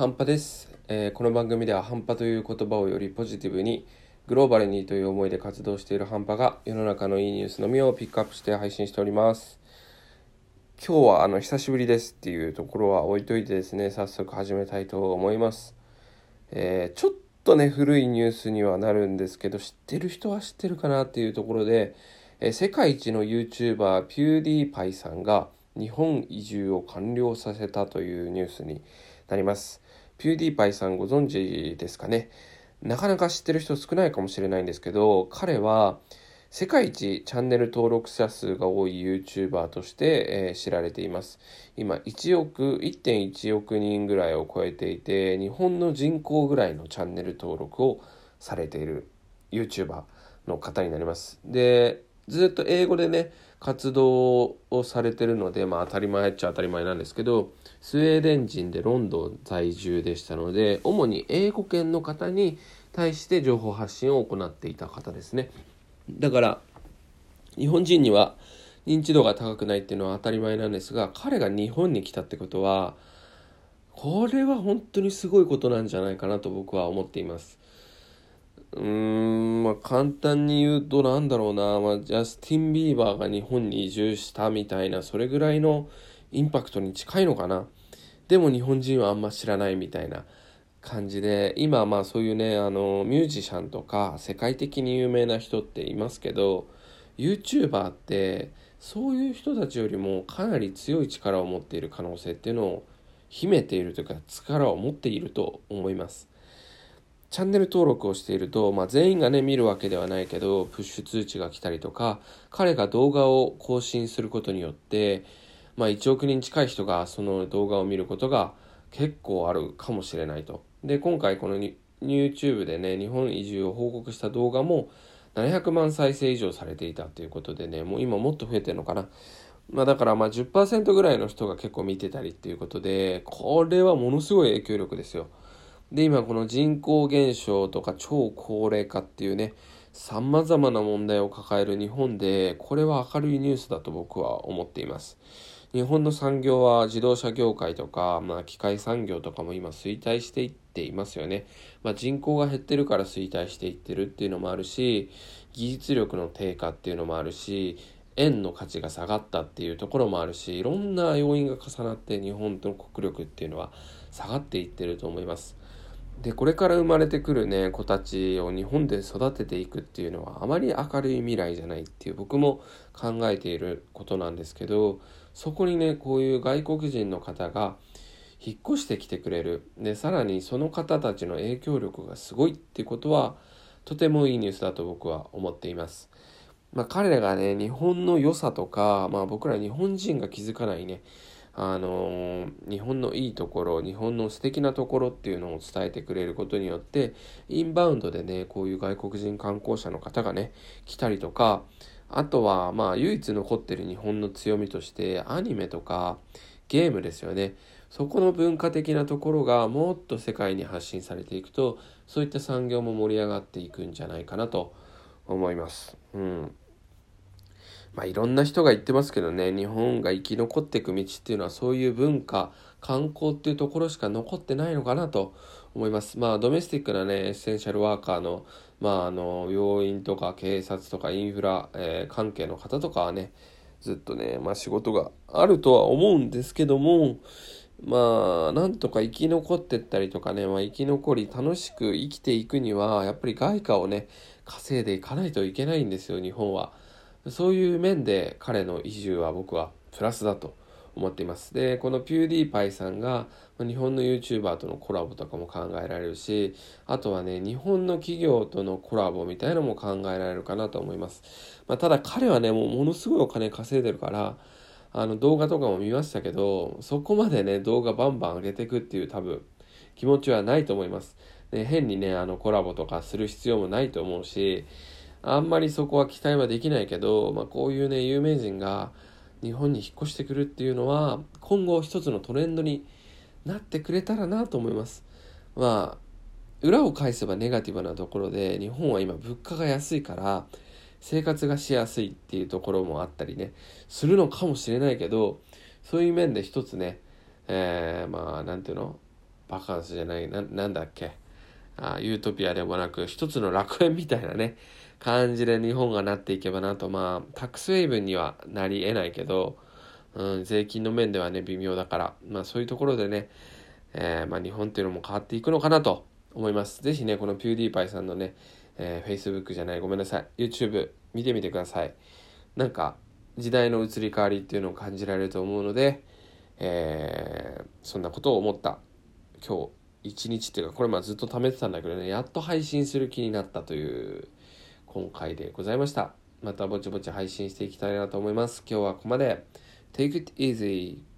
半端です、えーこの番組では半端という言葉をよりポジティブにグローバルにという思いで活動している半端が世の中のいいニュースのみをピックアップして配信しております。今日はあの久しぶりですっていうところは置いといてですね早速始めたいと思います、えーちょっとね古いニュースにはなるんですけど知ってる人は知ってるかなっていうところで、えー世界一の YouTuber ピューディーパイさんが日本移住を完了させたというニュースになります。ピューディーパイさんご存知ですかね？なかなか知ってる人少ないかもしれないんですけど彼は世界一チャンネル登録者数が多い YouTuber として、えー知られています。今1億1.1億人ぐらいを超えていて日本の人口ぐらいのチャンネル登録をされている YouTuber の方になります。でずっと英語でね活動をされてるのでまあ当たり前っちゃ当たり前なんですけどスウェーデン人でロンドン在住でしたので主に英語圏の方に対して情報発信を行っていた方ですね。だから日本人には認知度が高くないっていうのは当たり前なんですが彼が日本に来たってことはこれは本当にすごいことなんじゃないかなと僕は思っています。うーんまあ簡単に言うとなんだろうな、まあ、ジャスティン・ビーバーが日本に移住したみたいなそれぐらいのインパクトに近いのかな。でも日本人はあんま知らないみたいな感じで今まあそういうねあのミュージシャンとか世界的に有名な人っていますけど YouTuber ってそういう人たちよりもかなり強い力を持っている可能性っていうのを秘めているというか力を持っていると思います。チャンネル登録をしていると、まあ、全員がね見るわけではないけどプッシュ通知が来たりとか彼が動画を更新することによって、まあ、1億人近い人がその動画を見ることが結構あるかもしれないと。で今回この YouTube でね日本移住を報告した動画も700万再生以上されていたということでねもう今もっと増えてるのかな。まあ、だからまあ10%ぐらいの人が結構見てたりっていうことでこれはものすごい影響力ですよ。で今この人口減少とか超高齢化っていうねさまざまな問題を抱える日本でこれは明るいニュースだと僕は思っています。日本の産業は自動車業界とか、まあ、機械産業とかも今衰退していっていますよね、まあ、人口が減ってるから衰退していってるっていうのもあるし技術力の低下っていうのもあるし円の価値が下がったっていうところもあるしいろんな要因が重なって日本との国力っていうのは下がっていってると思います。でこれから生まれてくるね子たちを日本で育てていくっていうのはあまり明るい未来じゃないっていう僕も考えていることなんですけどそこにねこういう外国人の方が引っ越してきてくれるでさらにその方たちの影響力がすごいってことはとてもいいニュースだと僕は思っています。まあ、彼らがね日本の良さとか、まあ、僕ら日本人が気づかないねあの日本のいいところ日本の素敵なところっていうのを伝えてくれることによってインバウンドでねこういう外国人観光者の方がね来たりとかあとはまあ唯一残ってる日本の強みとしてアニメとかゲームですよねそこの文化的なところがもっと世界に発信されていくとそういった産業も盛り上がっていくんじゃないかなと思います。うんまあ、いろんな人が言ってますけどね日本が生き残っていく道っていうのはそういう文化観光っていうところしか残ってないのかなと思いますまあドメスティックなねエッセンシャルワーカーのまああの病院とか警察とかインフラ、えー関係の方とかはねずっとね、まあ、仕事があるとは思うんですけどもまあなんとか生き残ってったりとかね、まあ、生き残り楽しく生きていくにはやっぱり外貨をね稼いでいかないといけないんですよ日本は。そういう面で彼の移住は僕はプラスだと思っています。で、このピューディーパイさんが日本の YouTuber とのコラボとかも考えられるし、あとはね、日本の企業とのコラボみたいなのも考えられるかなと思います。まあ、ただ彼はね、もうものすごいお金稼いでるから、あの動画とかも見ましたけど、そこまでね、動画バンバン上げていくっていう多分気持ちはないと思います。で変にね、あのコラボとかする必要もないと思うし、あんまりそこは期待はできないけど、まあ、こういうね有名人が日本に引っ越してくるっていうのは今後一つのトレンドになってくれたらなと思います。まあ裏を返せばネガティブなところで日本は今物価が安いから生活がしやすいっていうところもあったりねするのかもしれないけどそういう面で一つね、えー、まあなんていうの？バカンスじゃないななんだっけ？あユートピアでもなく一つの楽園みたいなね感じで日本がなっていけばなとまあタックスウェイブにはなり得ないけど、うん、税金の面ではね微妙だからまあそういうところでね、えー、まあ、日本っていうのも変わっていくのかなと思います。ぜひねこのピューディーパイさんのね、えー、Facebook じゃないごめんなさい YouTube 見てみてください。なんか時代の移り変わりっていうのを感じられると思うので、えー、そんなことを思った今日一日っていうかこれまあずっと貯めてたんだけどねやっと配信する気になったという今回でございました。またぼちぼち配信していきたいなと思います。今日はここまで。Take it easy